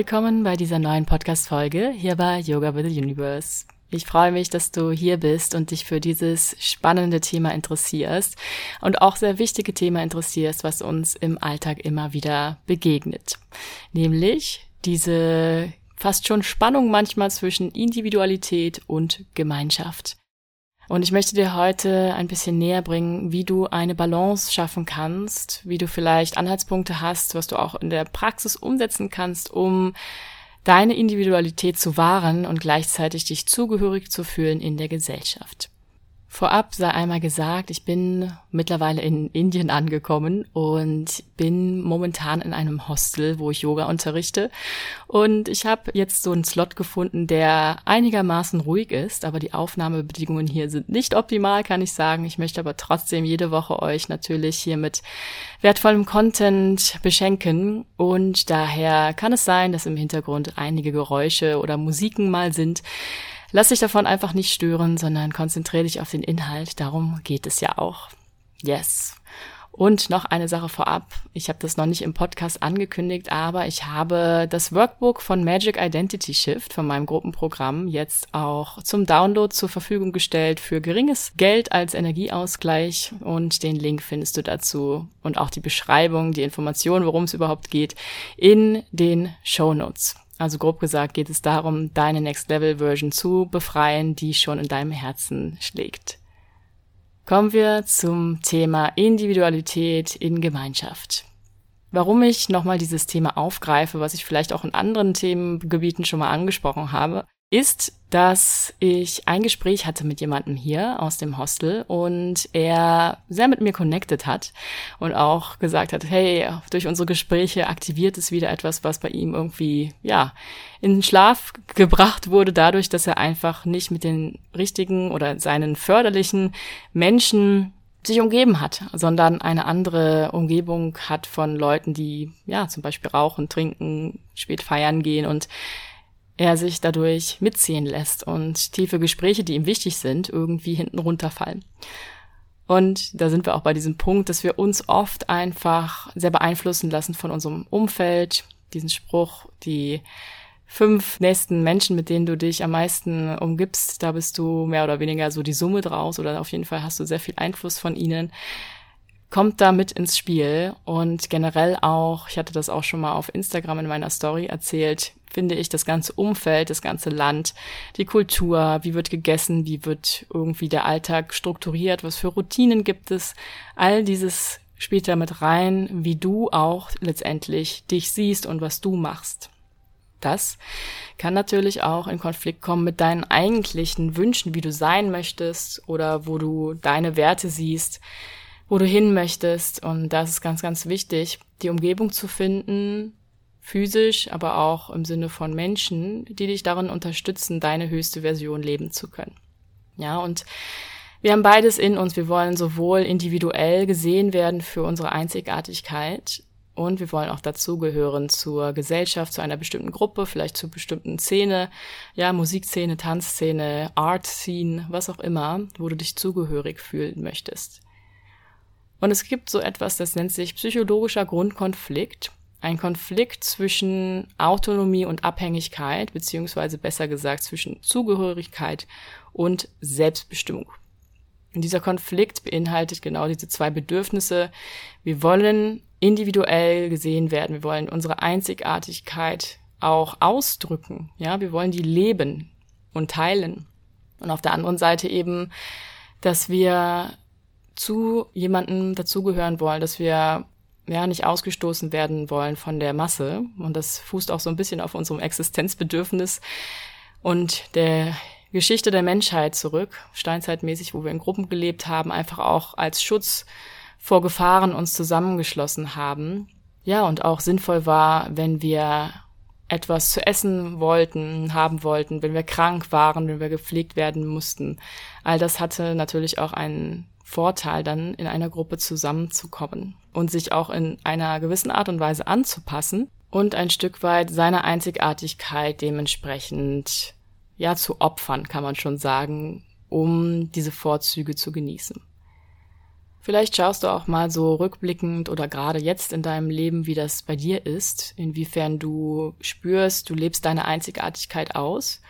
willkommen bei dieser neuen Podcast-Folge hier bei Yoga with the Universe. Ich freue mich, dass du hier bist und dich für dieses spannende Thema interessierst und auch sehr wichtige Thema interessierst, was uns im Alltag immer wieder begegnet. Nämlich diese fast schon Spannung manchmal zwischen Individualität und Gemeinschaft. Und ich möchte dir heute ein bisschen näher bringen, wie du eine Balance schaffen kannst, wie du vielleicht Anhaltspunkte hast, was du auch in der Praxis umsetzen kannst, um deine Individualität zu wahren und gleichzeitig dich zugehörig zu fühlen in der Gesellschaft. Vorab sei einmal gesagt, ich bin mittlerweile in Indien angekommen und bin momentan in einem Hostel, wo ich Yoga unterrichte. Und ich habe jetzt so einen Slot gefunden, der einigermaßen ruhig ist, aber die Aufnahmebedingungen hier sind nicht optimal, kann ich sagen. Ich möchte aber trotzdem jede Woche euch natürlich hier mit wertvollem Content beschenken. Und daher kann es sein, dass im Hintergrund einige Geräusche oder Musiken mal sind. Lass dich davon einfach nicht stören, sondern konzentriere dich auf den Inhalt. Darum geht es ja auch. Yes. Und noch eine Sache vorab. Ich habe das noch nicht im Podcast angekündigt, aber ich habe das Workbook von Magic Identity Shift von meinem Gruppenprogramm jetzt auch zum Download zur Verfügung gestellt für geringes Geld als Energieausgleich. Und den Link findest du dazu und auch die Beschreibung, die Information, worum es überhaupt geht, in den Show Notes. Also grob gesagt geht es darum, deine Next Level Version zu befreien, die schon in deinem Herzen schlägt. Kommen wir zum Thema Individualität in Gemeinschaft. Warum ich nochmal dieses Thema aufgreife, was ich vielleicht auch in anderen Themengebieten schon mal angesprochen habe, ist, dass ich ein Gespräch hatte mit jemandem hier aus dem Hostel und er sehr mit mir connected hat und auch gesagt hat, hey, durch unsere Gespräche aktiviert es wieder etwas, was bei ihm irgendwie, ja, in den Schlaf gebracht wurde, dadurch, dass er einfach nicht mit den richtigen oder seinen förderlichen Menschen sich umgeben hat, sondern eine andere Umgebung hat von Leuten, die ja zum Beispiel rauchen, trinken, spät feiern gehen und er sich dadurch mitziehen lässt und tiefe Gespräche, die ihm wichtig sind, irgendwie hinten runterfallen. Und da sind wir auch bei diesem Punkt, dass wir uns oft einfach sehr beeinflussen lassen von unserem Umfeld. Diesen Spruch, die fünf nächsten Menschen, mit denen du dich am meisten umgibst, da bist du mehr oder weniger so die Summe draus oder auf jeden Fall hast du sehr viel Einfluss von ihnen kommt da mit ins Spiel und generell auch, ich hatte das auch schon mal auf Instagram in meiner Story erzählt, finde ich das ganze Umfeld, das ganze Land, die Kultur, wie wird gegessen, wie wird irgendwie der Alltag strukturiert, was für Routinen gibt es, all dieses spielt da mit rein, wie du auch letztendlich dich siehst und was du machst. Das kann natürlich auch in Konflikt kommen mit deinen eigentlichen Wünschen, wie du sein möchtest oder wo du deine Werte siehst wo du hin möchtest. Und das ist ganz, ganz wichtig, die Umgebung zu finden, physisch, aber auch im Sinne von Menschen, die dich darin unterstützen, deine höchste Version leben zu können. Ja, und wir haben beides in uns. Wir wollen sowohl individuell gesehen werden für unsere Einzigartigkeit und wir wollen auch dazugehören zur Gesellschaft, zu einer bestimmten Gruppe, vielleicht zur bestimmten Szene, ja, Musikszene, Tanzszene, Art Scene, was auch immer, wo du dich zugehörig fühlen möchtest. Und es gibt so etwas, das nennt sich psychologischer Grundkonflikt. Ein Konflikt zwischen Autonomie und Abhängigkeit, beziehungsweise besser gesagt zwischen Zugehörigkeit und Selbstbestimmung. Und dieser Konflikt beinhaltet genau diese zwei Bedürfnisse. Wir wollen individuell gesehen werden. Wir wollen unsere Einzigartigkeit auch ausdrücken. Ja, wir wollen die leben und teilen. Und auf der anderen Seite eben, dass wir zu jemandem dazugehören wollen, dass wir ja nicht ausgestoßen werden wollen von der Masse. Und das fußt auch so ein bisschen auf unserem Existenzbedürfnis und der Geschichte der Menschheit zurück, steinzeitmäßig, wo wir in Gruppen gelebt haben, einfach auch als Schutz vor Gefahren uns zusammengeschlossen haben. Ja, und auch sinnvoll war, wenn wir etwas zu essen wollten, haben wollten, wenn wir krank waren, wenn wir gepflegt werden mussten. All das hatte natürlich auch einen Vorteil, dann in einer Gruppe zusammenzukommen und sich auch in einer gewissen Art und Weise anzupassen und ein Stück weit seiner Einzigartigkeit dementsprechend ja zu opfern, kann man schon sagen, um diese Vorzüge zu genießen. Vielleicht schaust du auch mal so rückblickend oder gerade jetzt in deinem Leben, wie das bei dir ist, inwiefern du spürst, du lebst deine Einzigartigkeit aus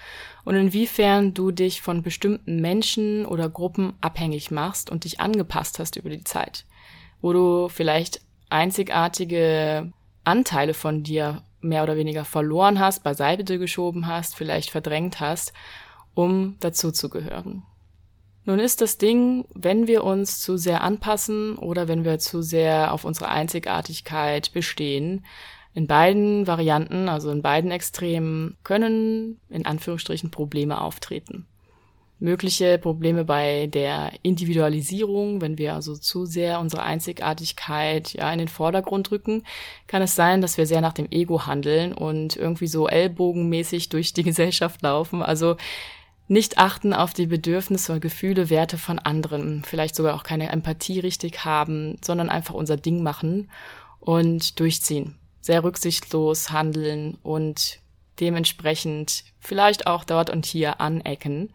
und inwiefern du dich von bestimmten Menschen oder Gruppen abhängig machst und dich angepasst hast über die Zeit, wo du vielleicht einzigartige Anteile von dir mehr oder weniger verloren hast, beiseite geschoben hast, vielleicht verdrängt hast, um dazuzugehören. Nun ist das Ding, wenn wir uns zu sehr anpassen oder wenn wir zu sehr auf unsere Einzigartigkeit bestehen, in beiden Varianten, also in beiden Extremen, können in Anführungsstrichen Probleme auftreten. Mögliche Probleme bei der Individualisierung, wenn wir also zu sehr unsere Einzigartigkeit ja in den Vordergrund rücken, kann es sein, dass wir sehr nach dem Ego handeln und irgendwie so ellbogenmäßig durch die Gesellschaft laufen. Also nicht achten auf die Bedürfnisse und Gefühle, Werte von anderen, vielleicht sogar auch keine Empathie richtig haben, sondern einfach unser Ding machen und durchziehen. Sehr rücksichtslos handeln und dementsprechend vielleicht auch dort und hier anecken.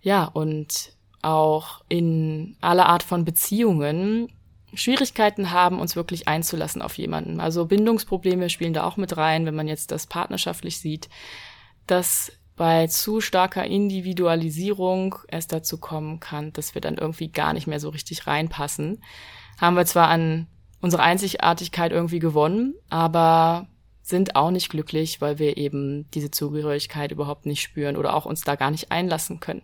Ja, und auch in aller Art von Beziehungen Schwierigkeiten haben, uns wirklich einzulassen auf jemanden. Also Bindungsprobleme spielen da auch mit rein, wenn man jetzt das partnerschaftlich sieht, dass bei zu starker Individualisierung es dazu kommen kann, dass wir dann irgendwie gar nicht mehr so richtig reinpassen. Haben wir zwar an unsere Einzigartigkeit irgendwie gewonnen, aber sind auch nicht glücklich, weil wir eben diese Zugehörigkeit überhaupt nicht spüren oder auch uns da gar nicht einlassen können.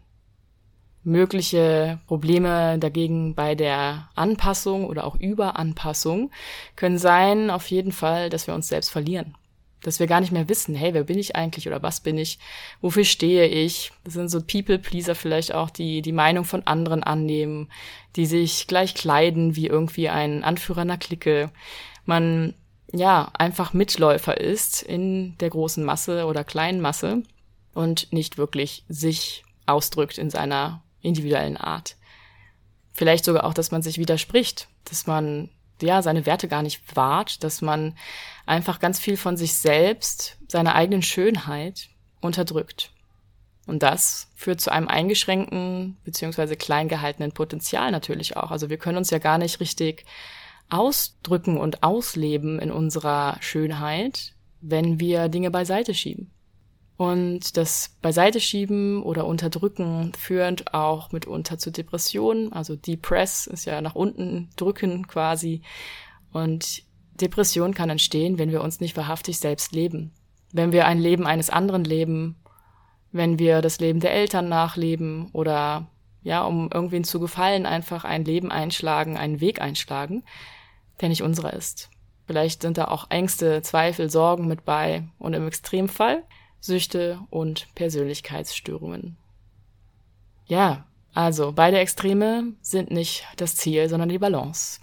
Mögliche Probleme dagegen bei der Anpassung oder auch Überanpassung können sein, auf jeden Fall, dass wir uns selbst verlieren dass wir gar nicht mehr wissen, hey, wer bin ich eigentlich oder was bin ich, wofür stehe ich. Das sind so People-Pleaser vielleicht auch, die die Meinung von anderen annehmen, die sich gleich kleiden wie irgendwie ein Anführer einer Clique. Man ja einfach Mitläufer ist in der großen Masse oder kleinen Masse und nicht wirklich sich ausdrückt in seiner individuellen Art. Vielleicht sogar auch, dass man sich widerspricht, dass man ja, seine Werte gar nicht wahrt, dass man einfach ganz viel von sich selbst, seiner eigenen Schönheit unterdrückt. Und das führt zu einem eingeschränkten beziehungsweise klein gehaltenen Potenzial natürlich auch. Also wir können uns ja gar nicht richtig ausdrücken und ausleben in unserer Schönheit, wenn wir Dinge beiseite schieben. Und das Beiseite schieben oder Unterdrücken führt auch mitunter zu Depressionen. Also Depress ist ja nach unten drücken quasi. Und Depression kann entstehen, wenn wir uns nicht wahrhaftig selbst leben. Wenn wir ein Leben eines anderen leben, wenn wir das Leben der Eltern nachleben oder ja, um irgendwen zu gefallen, einfach ein Leben einschlagen, einen Weg einschlagen, der nicht unserer ist. Vielleicht sind da auch Ängste, Zweifel, Sorgen mit bei und im Extremfall Süchte und Persönlichkeitsstörungen. Ja, also beide Extreme sind nicht das Ziel, sondern die Balance.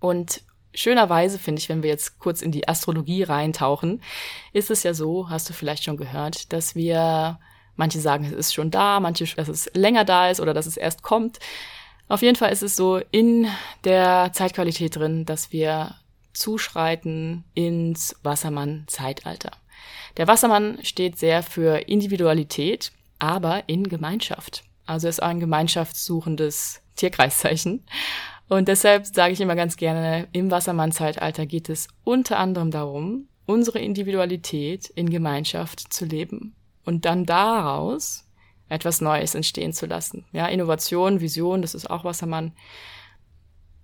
Und schönerweise finde ich, wenn wir jetzt kurz in die Astrologie reintauchen, ist es ja so, hast du vielleicht schon gehört, dass wir, manche sagen, es ist schon da, manche, dass es länger da ist oder dass es erst kommt. Auf jeden Fall ist es so in der Zeitqualität drin, dass wir zuschreiten ins Wassermann-Zeitalter. Der Wassermann steht sehr für Individualität, aber in Gemeinschaft. Also ist ein gemeinschaftssuchendes Tierkreiszeichen. Und deshalb sage ich immer ganz gerne, im Wassermann-Zeitalter geht es unter anderem darum, unsere Individualität in Gemeinschaft zu leben und dann daraus etwas Neues entstehen zu lassen. Ja, Innovation, Vision, das ist auch Wassermann.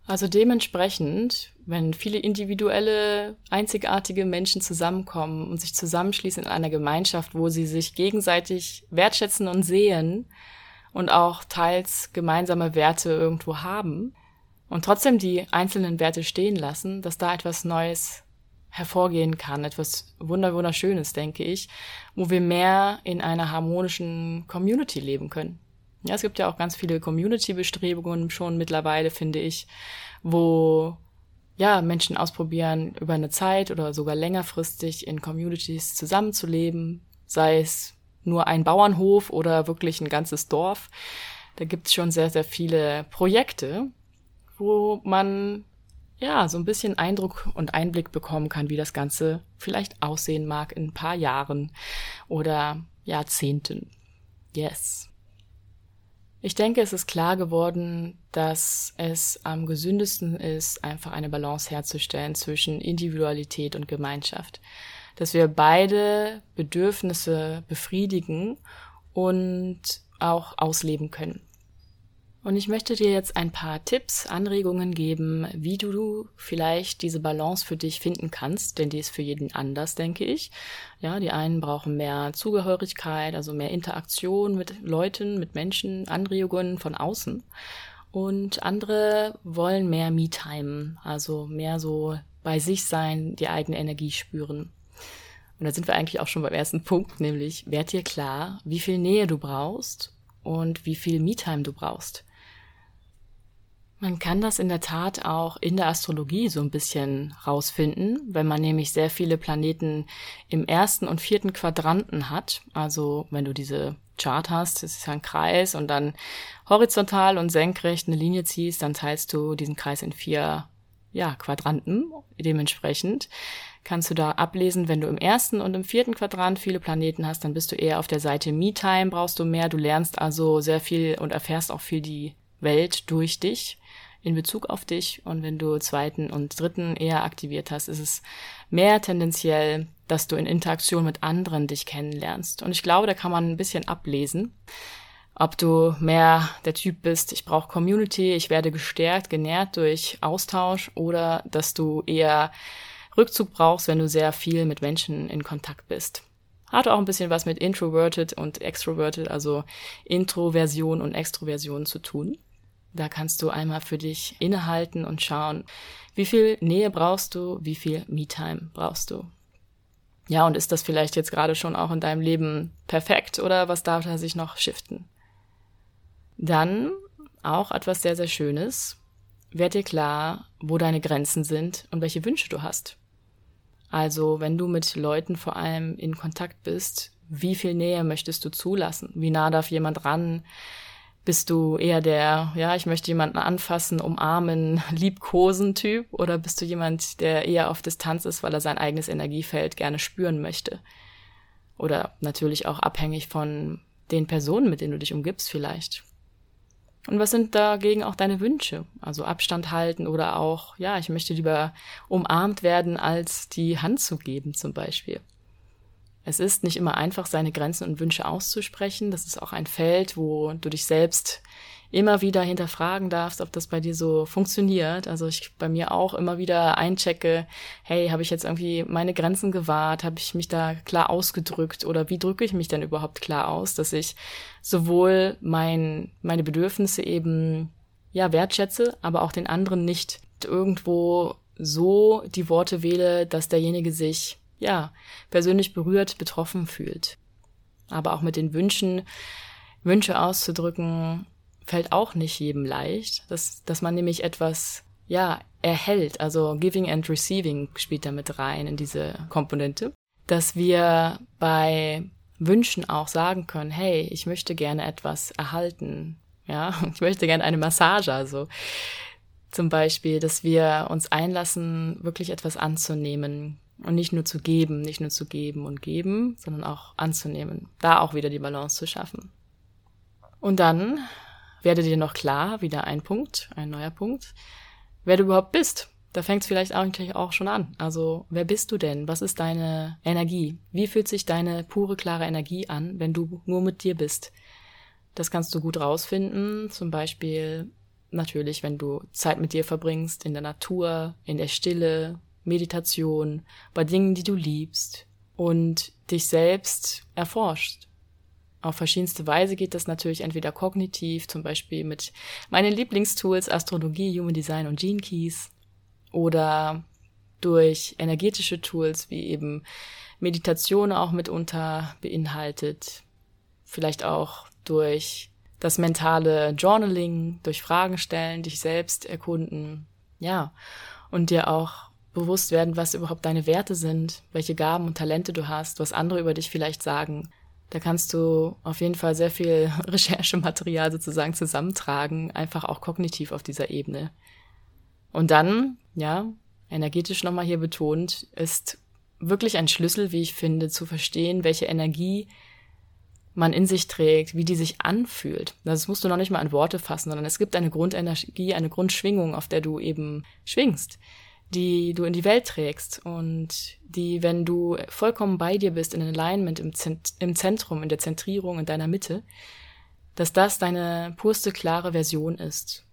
Also dementsprechend, wenn viele individuelle, einzigartige Menschen zusammenkommen und sich zusammenschließen in einer Gemeinschaft, wo sie sich gegenseitig wertschätzen und sehen und auch teils gemeinsame Werte irgendwo haben und trotzdem die einzelnen Werte stehen lassen, dass da etwas Neues hervorgehen kann, etwas wunderschönes, denke ich, wo wir mehr in einer harmonischen Community leben können. Ja, es gibt ja auch ganz viele Community-Bestrebungen schon mittlerweile, finde ich, wo ja, Menschen ausprobieren, über eine Zeit oder sogar längerfristig in Communities zusammenzuleben, sei es nur ein Bauernhof oder wirklich ein ganzes Dorf. Da gibt es schon sehr, sehr viele Projekte, wo man ja so ein bisschen Eindruck und Einblick bekommen kann, wie das Ganze vielleicht aussehen mag in ein paar Jahren oder Jahrzehnten. Yes. Ich denke, es ist klar geworden, dass es am gesündesten ist, einfach eine Balance herzustellen zwischen Individualität und Gemeinschaft. Dass wir beide Bedürfnisse befriedigen und auch ausleben können. Und ich möchte dir jetzt ein paar Tipps, Anregungen geben, wie du vielleicht diese Balance für dich finden kannst, denn die ist für jeden anders, denke ich. Ja, die einen brauchen mehr Zugehörigkeit, also mehr Interaktion mit Leuten, mit Menschen, Anregungen von außen. Und andere wollen mehr Me-Time, also mehr so bei sich sein, die eigene Energie spüren. Und da sind wir eigentlich auch schon beim ersten Punkt, nämlich werd dir klar, wie viel Nähe du brauchst und wie viel Me-Time du brauchst. Man kann das in der Tat auch in der Astrologie so ein bisschen rausfinden, wenn man nämlich sehr viele Planeten im ersten und vierten Quadranten hat. Also wenn du diese Chart hast, das ist ja ein Kreis und dann horizontal und senkrecht eine Linie ziehst, dann teilst du diesen Kreis in vier ja, Quadranten. Dementsprechend kannst du da ablesen, wenn du im ersten und im vierten Quadrant viele Planeten hast, dann bist du eher auf der Seite Me-Time, brauchst du mehr. Du lernst also sehr viel und erfährst auch viel die Welt durch dich in Bezug auf dich. Und wenn du zweiten und dritten eher aktiviert hast, ist es mehr tendenziell, dass du in Interaktion mit anderen dich kennenlernst. Und ich glaube, da kann man ein bisschen ablesen, ob du mehr der Typ bist, ich brauche Community, ich werde gestärkt, genährt durch Austausch oder dass du eher Rückzug brauchst, wenn du sehr viel mit Menschen in Kontakt bist. Hat auch ein bisschen was mit Introverted und Extroverted, also Introversion und Extroversion zu tun. Da kannst du einmal für dich innehalten und schauen, wie viel Nähe brauchst du, wie viel Me-Time brauchst du. Ja, und ist das vielleicht jetzt gerade schon auch in deinem Leben perfekt oder was darf da sich noch shiften? Dann auch etwas sehr, sehr Schönes. Werd dir klar, wo deine Grenzen sind und welche Wünsche du hast. Also, wenn du mit Leuten vor allem in Kontakt bist, wie viel Nähe möchtest du zulassen? Wie nah darf jemand ran? Bist du eher der, ja, ich möchte jemanden anfassen, umarmen, liebkosen Typ oder bist du jemand, der eher auf Distanz ist, weil er sein eigenes Energiefeld gerne spüren möchte? Oder natürlich auch abhängig von den Personen, mit denen du dich umgibst vielleicht. Und was sind dagegen auch deine Wünsche? Also Abstand halten oder auch, ja, ich möchte lieber umarmt werden, als die Hand zu geben zum Beispiel. Es ist nicht immer einfach, seine Grenzen und Wünsche auszusprechen. Das ist auch ein Feld, wo du dich selbst immer wieder hinterfragen darfst, ob das bei dir so funktioniert. Also ich bei mir auch immer wieder einchecke, hey, habe ich jetzt irgendwie meine Grenzen gewahrt? Habe ich mich da klar ausgedrückt? Oder wie drücke ich mich denn überhaupt klar aus, dass ich sowohl mein, meine Bedürfnisse eben ja wertschätze, aber auch den anderen nicht irgendwo so die Worte wähle, dass derjenige sich ja, persönlich berührt, betroffen fühlt. Aber auch mit den Wünschen, Wünsche auszudrücken, fällt auch nicht jedem leicht, dass, dass man nämlich etwas, ja, erhält. Also Giving and Receiving spielt da mit rein in diese Komponente. Dass wir bei Wünschen auch sagen können, hey, ich möchte gerne etwas erhalten. Ja, ich möchte gerne eine Massage, also. Zum Beispiel, dass wir uns einlassen, wirklich etwas anzunehmen, und nicht nur zu geben, nicht nur zu geben und geben, sondern auch anzunehmen. Da auch wieder die Balance zu schaffen. Und dann werde dir noch klar, wieder ein Punkt, ein neuer Punkt, wer du überhaupt bist. Da fängt es vielleicht eigentlich auch schon an. Also, wer bist du denn? Was ist deine Energie? Wie fühlt sich deine pure, klare Energie an, wenn du nur mit dir bist? Das kannst du gut rausfinden. Zum Beispiel natürlich, wenn du Zeit mit dir verbringst, in der Natur, in der Stille, Meditation, bei Dingen, die du liebst und dich selbst erforscht. Auf verschiedenste Weise geht das natürlich entweder kognitiv, zum Beispiel mit meinen Lieblingstools Astrologie, Human Design und Gene Keys oder durch energetische Tools wie eben Meditation auch mitunter beinhaltet, vielleicht auch durch das mentale Journaling, durch Fragen stellen, dich selbst erkunden, ja, und dir auch bewusst werden, was überhaupt deine Werte sind, welche Gaben und Talente du hast, was andere über dich vielleicht sagen. Da kannst du auf jeden Fall sehr viel Recherchematerial sozusagen zusammentragen, einfach auch kognitiv auf dieser Ebene. Und dann, ja, energetisch nochmal hier betont, ist wirklich ein Schlüssel, wie ich finde, zu verstehen, welche Energie man in sich trägt, wie die sich anfühlt. Das musst du noch nicht mal an Worte fassen, sondern es gibt eine Grundenergie, eine Grundschwingung, auf der du eben schwingst, die du in die Welt trägst und die, wenn du vollkommen bei dir bist, in Alignment, im, Zent im Zentrum, in der Zentrierung, in deiner Mitte, dass das deine purste, klare Version ist.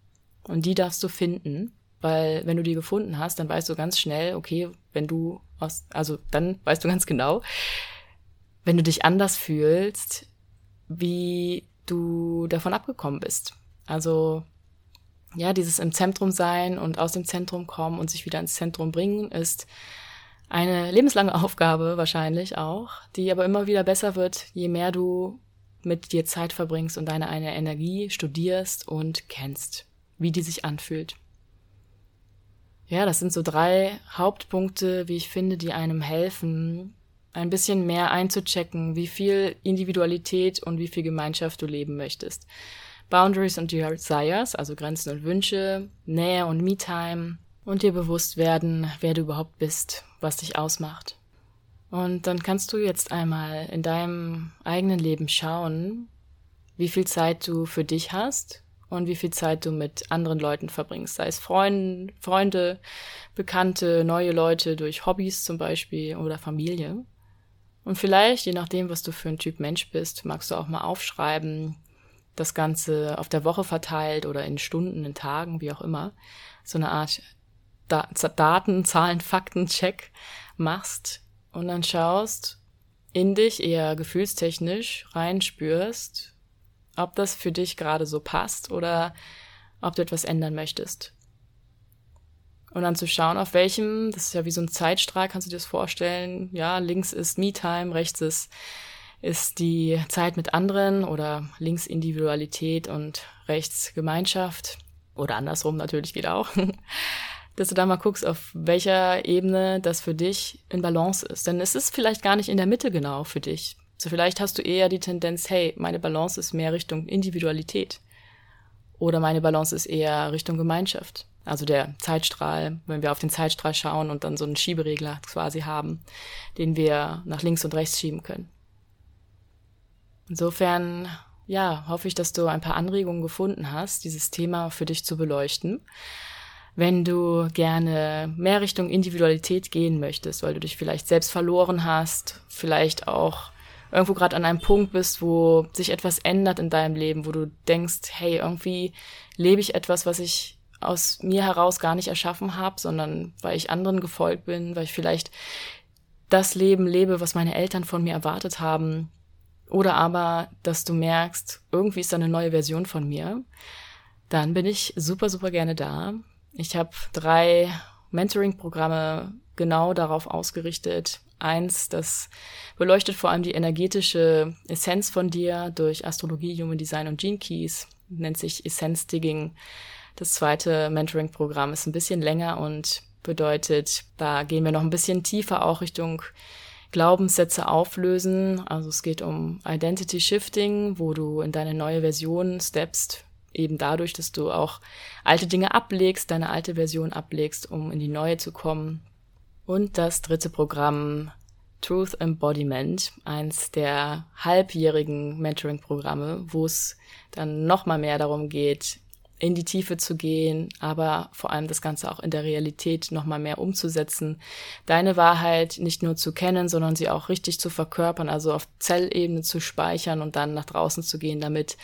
Und die darfst du finden, weil wenn du die gefunden hast, dann weißt du ganz schnell, okay, wenn du aus, also dann weißt du ganz genau, wenn du dich anders fühlst, wie du davon abgekommen bist. Also ja, dieses im Zentrum sein und aus dem Zentrum kommen und sich wieder ins Zentrum bringen ist eine lebenslange Aufgabe wahrscheinlich auch, die aber immer wieder besser wird, je mehr du mit dir Zeit verbringst und deine eine Energie studierst und kennst, wie die sich anfühlt. Ja, das sind so drei Hauptpunkte, wie ich finde, die einem helfen, ein bisschen mehr einzuchecken, wie viel Individualität und wie viel Gemeinschaft du leben möchtest. Boundaries und Desires, also Grenzen und Wünsche, Nähe und Me-Time und dir bewusst werden, wer du überhaupt bist, was dich ausmacht. Und dann kannst du jetzt einmal in deinem eigenen Leben schauen, wie viel Zeit du für dich hast und wie viel Zeit du mit anderen Leuten verbringst, sei es Freunde, Freunde, Bekannte, neue Leute durch Hobbys zum Beispiel oder Familie. Und vielleicht, je nachdem, was du für ein Typ Mensch bist, magst du auch mal aufschreiben, das Ganze auf der Woche verteilt oder in Stunden, in Tagen, wie auch immer, so eine Art da Daten, Zahlen, Fakten, Check machst und dann schaust in dich eher gefühlstechnisch reinspürst, ob das für dich gerade so passt oder ob du etwas ändern möchtest. Und dann zu schauen, auf welchem, das ist ja wie so ein Zeitstrahl, kannst du dir das vorstellen, ja, links ist Me-Time, rechts ist, ist die Zeit mit anderen oder links Individualität und rechts Gemeinschaft oder andersrum natürlich geht auch. dass du da mal guckst, auf welcher Ebene das für dich in Balance ist. Denn es ist vielleicht gar nicht in der Mitte genau für dich. So vielleicht hast du eher die Tendenz, hey, meine Balance ist mehr Richtung Individualität. Oder meine Balance ist eher Richtung Gemeinschaft. Also der Zeitstrahl, wenn wir auf den Zeitstrahl schauen und dann so einen Schieberegler quasi haben, den wir nach links und rechts schieben können. Insofern, ja, hoffe ich, dass du ein paar Anregungen gefunden hast, dieses Thema für dich zu beleuchten. Wenn du gerne mehr Richtung Individualität gehen möchtest, weil du dich vielleicht selbst verloren hast, vielleicht auch irgendwo gerade an einem Punkt bist, wo sich etwas ändert in deinem Leben, wo du denkst, hey, irgendwie lebe ich etwas, was ich aus mir heraus gar nicht erschaffen habe, sondern weil ich anderen gefolgt bin, weil ich vielleicht das Leben lebe, was meine Eltern von mir erwartet haben. Oder aber, dass du merkst, irgendwie ist da eine neue Version von mir. Dann bin ich super, super gerne da. Ich habe drei Mentoring-Programme genau darauf ausgerichtet. Eins, das beleuchtet vor allem die energetische Essenz von dir durch Astrologie, Human Design und Gene Keys, nennt sich Essenz Digging. Das zweite Mentoring-Programm ist ein bisschen länger und bedeutet, da gehen wir noch ein bisschen tiefer auch Richtung Glaubenssätze auflösen. Also es geht um Identity Shifting, wo du in deine neue Version steppst, eben dadurch, dass du auch alte Dinge ablegst, deine alte Version ablegst, um in die neue zu kommen. Und das dritte Programm Truth Embodiment, eins der halbjährigen Mentoring-Programme, wo es dann nochmal mehr darum geht, in die Tiefe zu gehen, aber vor allem das Ganze auch in der Realität nochmal mehr umzusetzen, deine Wahrheit nicht nur zu kennen, sondern sie auch richtig zu verkörpern, also auf Zellebene zu speichern und dann nach draußen zu gehen damit,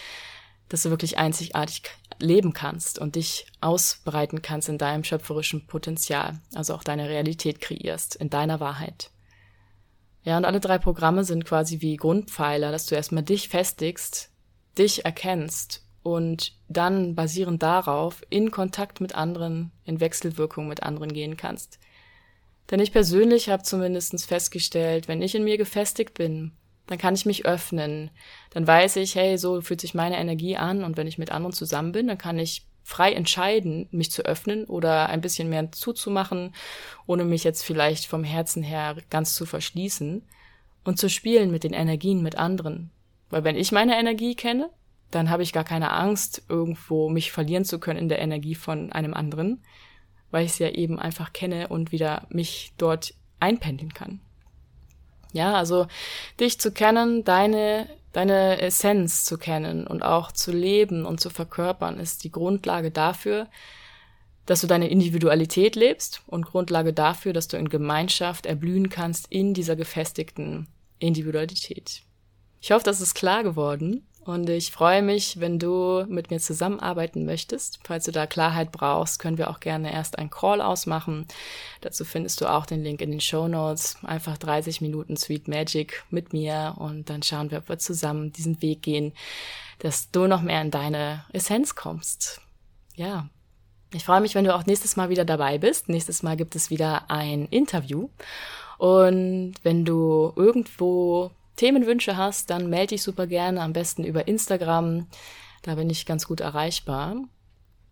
dass du wirklich einzigartig leben kannst und dich ausbreiten kannst in deinem schöpferischen Potenzial, also auch deine Realität kreierst, in deiner Wahrheit. Ja, und alle drei Programme sind quasi wie Grundpfeiler, dass du erstmal dich festigst, dich erkennst und dann basierend darauf in Kontakt mit anderen, in Wechselwirkung mit anderen gehen kannst. Denn ich persönlich habe zumindest festgestellt, wenn ich in mir gefestigt bin, dann kann ich mich öffnen. Dann weiß ich, hey, so fühlt sich meine Energie an und wenn ich mit anderen zusammen bin, dann kann ich frei entscheiden, mich zu öffnen oder ein bisschen mehr zuzumachen, ohne mich jetzt vielleicht vom Herzen her ganz zu verschließen und zu spielen mit den Energien mit anderen. Weil wenn ich meine Energie kenne, dann habe ich gar keine Angst, irgendwo mich verlieren zu können in der Energie von einem anderen, weil ich es ja eben einfach kenne und wieder mich dort einpendeln kann. Ja, also dich zu kennen, deine, deine Essenz zu kennen und auch zu leben und zu verkörpern, ist die Grundlage dafür, dass du deine Individualität lebst und Grundlage dafür, dass du in Gemeinschaft erblühen kannst in dieser gefestigten Individualität. Ich hoffe, das ist klar geworden. Und ich freue mich, wenn du mit mir zusammenarbeiten möchtest. Falls du da Klarheit brauchst, können wir auch gerne erst einen Call ausmachen. Dazu findest du auch den Link in den Show Notes. Einfach 30 Minuten Sweet Magic mit mir und dann schauen wir, ob wir zusammen diesen Weg gehen, dass du noch mehr in deine Essenz kommst. Ja. Ich freue mich, wenn du auch nächstes Mal wieder dabei bist. Nächstes Mal gibt es wieder ein Interview. Und wenn du irgendwo Themenwünsche hast, dann melde dich super gerne, am besten über Instagram. Da bin ich ganz gut erreichbar.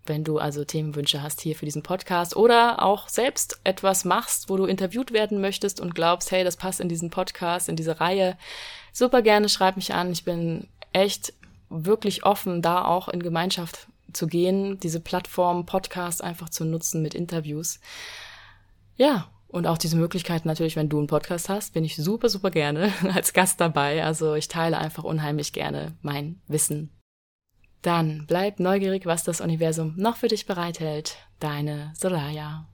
Wenn du also Themenwünsche hast hier für diesen Podcast oder auch selbst etwas machst, wo du interviewt werden möchtest und glaubst, hey, das passt in diesen Podcast, in diese Reihe, super gerne schreib mich an. Ich bin echt wirklich offen, da auch in Gemeinschaft zu gehen, diese Plattform Podcast einfach zu nutzen mit Interviews. Ja, und auch diese Möglichkeit natürlich, wenn du einen Podcast hast, bin ich super, super gerne als Gast dabei. Also ich teile einfach unheimlich gerne mein Wissen. Dann bleib neugierig, was das Universum noch für dich bereithält. Deine Soraya.